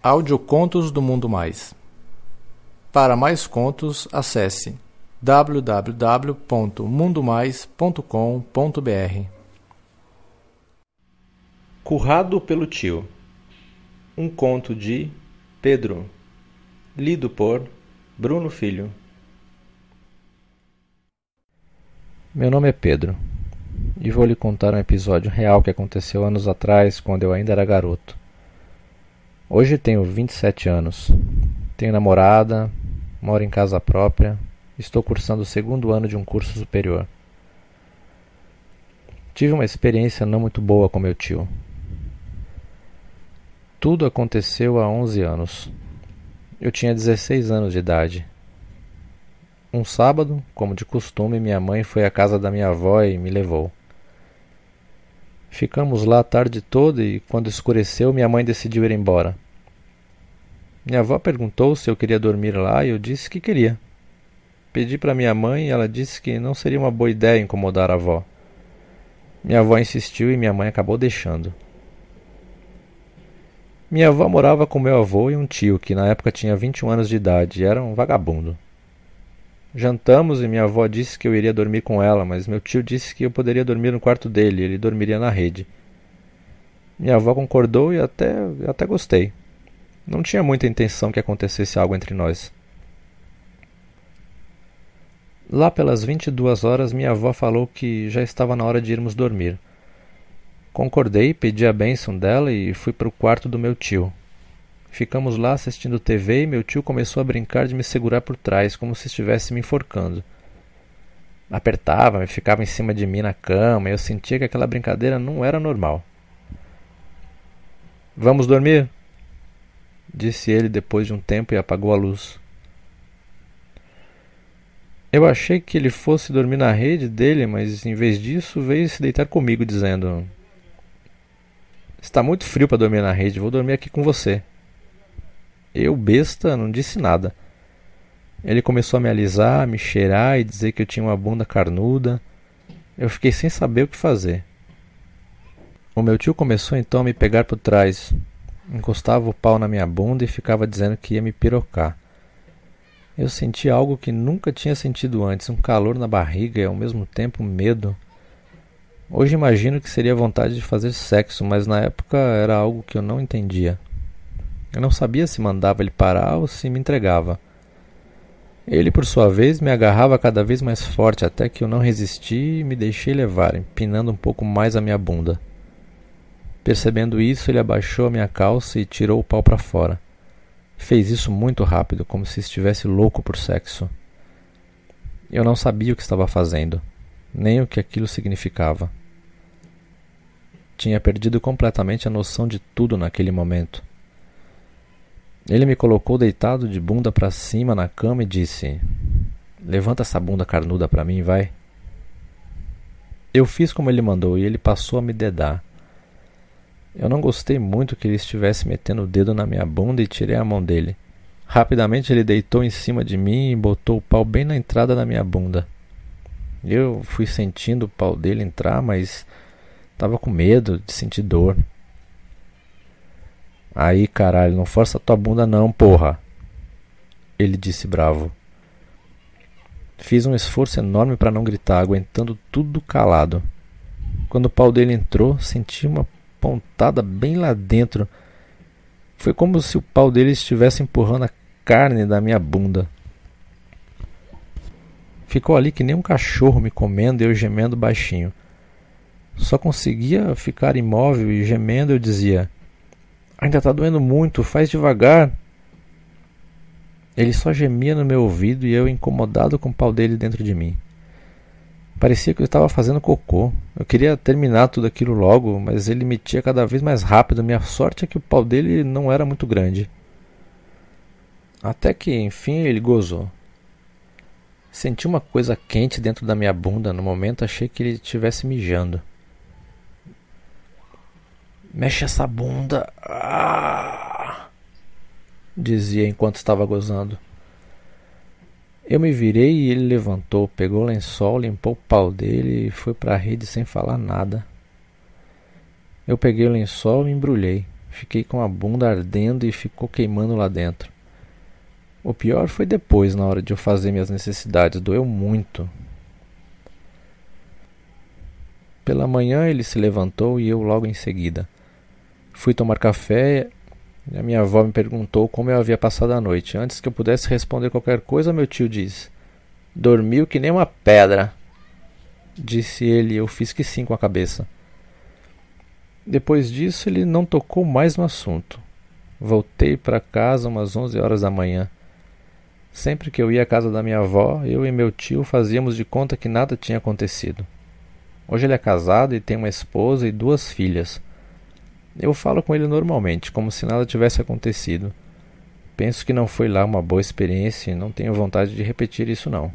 Audiocontos do Mundo Mais. Para mais contos, acesse www.mundomais.com.br. Currado pelo tio. Um conto de Pedro, lido por Bruno Filho. Meu nome é Pedro e vou lhe contar um episódio real que aconteceu anos atrás, quando eu ainda era garoto. Hoje tenho 27 anos, tenho namorada, moro em casa própria, estou cursando o segundo ano de um curso superior. Tive uma experiência não muito boa com meu tio. Tudo aconteceu há 11 anos. Eu tinha 16 anos de idade um sábado, como de costume, minha mãe foi à casa da minha avó e me levou. Ficamos lá a tarde toda e, quando escureceu, minha mãe decidiu ir embora. Minha avó perguntou se eu queria dormir lá e eu disse que queria. Pedi para minha mãe e ela disse que não seria uma boa ideia incomodar a avó. Minha avó insistiu e minha mãe acabou deixando. Minha avó morava com meu avô e um tio que na época tinha 21 anos de idade e era um vagabundo. Jantamos e minha avó disse que eu iria dormir com ela, mas meu tio disse que eu poderia dormir no quarto dele, ele dormiria na rede. Minha avó concordou e até, até gostei. Não tinha muita intenção que acontecesse algo entre nós. Lá pelas 22 horas, minha avó falou que já estava na hora de irmos dormir. Concordei, pedi a bênção dela e fui para o quarto do meu tio. Ficamos lá assistindo TV e meu tio começou a brincar de me segurar por trás, como se estivesse me enforcando. Apertava-me, ficava em cima de mim na cama e eu sentia que aquela brincadeira não era normal. Vamos dormir? Disse ele depois de um tempo e apagou a luz. Eu achei que ele fosse dormir na rede dele, mas em vez disso veio se deitar comigo, dizendo: Está muito frio para dormir na rede, vou dormir aqui com você. Eu, besta, não disse nada. Ele começou a me alisar, a me cheirar e dizer que eu tinha uma bunda carnuda. Eu fiquei sem saber o que fazer. O meu tio começou então a me pegar por trás. Encostava o pau na minha bunda e ficava dizendo que ia me pirocar. Eu senti algo que nunca tinha sentido antes, um calor na barriga e ao mesmo tempo medo. Hoje imagino que seria vontade de fazer sexo, mas na época era algo que eu não entendia. Eu não sabia se mandava ele parar ou se me entregava. Ele, por sua vez, me agarrava cada vez mais forte até que eu não resisti e me deixei levar, empinando um pouco mais a minha bunda. Percebendo isso, ele abaixou a minha calça e tirou o pau para fora. Fez isso muito rápido, como se estivesse louco por sexo. Eu não sabia o que estava fazendo, nem o que aquilo significava. Tinha perdido completamente a noção de tudo naquele momento. Ele me colocou deitado de bunda para cima na cama e disse: Levanta essa bunda carnuda para mim, vai. Eu fiz como ele mandou e ele passou a me dedar. Eu não gostei muito que ele estivesse metendo o dedo na minha bunda e tirei a mão dele. Rapidamente ele deitou em cima de mim e botou o pau bem na entrada da minha bunda. Eu fui sentindo o pau dele entrar, mas estava com medo de sentir dor. Aí, caralho, não força tua bunda não, porra. Ele disse bravo. Fiz um esforço enorme para não gritar, aguentando tudo calado. Quando o pau dele entrou, senti uma pontada bem lá dentro. Foi como se o pau dele estivesse empurrando a carne da minha bunda. Ficou ali que nem um cachorro me comendo e eu gemendo baixinho. Só conseguia ficar imóvel e gemendo eu dizia: Ainda tá doendo muito, faz devagar. Ele só gemia no meu ouvido e eu incomodado com o pau dele dentro de mim. Parecia que eu estava fazendo cocô. Eu queria terminar tudo aquilo logo, mas ele metia cada vez mais rápido. Minha sorte é que o pau dele não era muito grande. Até que, enfim, ele gozou. Senti uma coisa quente dentro da minha bunda. No momento achei que ele estivesse mijando. Mexe essa bunda. Ah! Dizia enquanto estava gozando. Eu me virei e ele levantou, pegou o lençol, limpou o pau dele e foi para a rede sem falar nada. Eu peguei o lençol e embrulhei. Fiquei com a bunda ardendo e ficou queimando lá dentro. O pior foi depois, na hora de eu fazer minhas necessidades, doeu muito. Pela manhã ele se levantou e eu logo em seguida. Fui tomar café a minha avó me perguntou como eu havia passado a noite. Antes que eu pudesse responder qualquer coisa, meu tio disse: Dormiu que nem uma pedra. Disse ele, eu fiz que sim com a cabeça. Depois disso, ele não tocou mais no assunto. Voltei para casa umas 11 horas da manhã. Sempre que eu ia à casa da minha avó, eu e meu tio fazíamos de conta que nada tinha acontecido. Hoje ele é casado e tem uma esposa e duas filhas. Eu falo com ele normalmente, como se nada tivesse acontecido. Penso que não foi lá uma boa experiência e não tenho vontade de repetir isso não.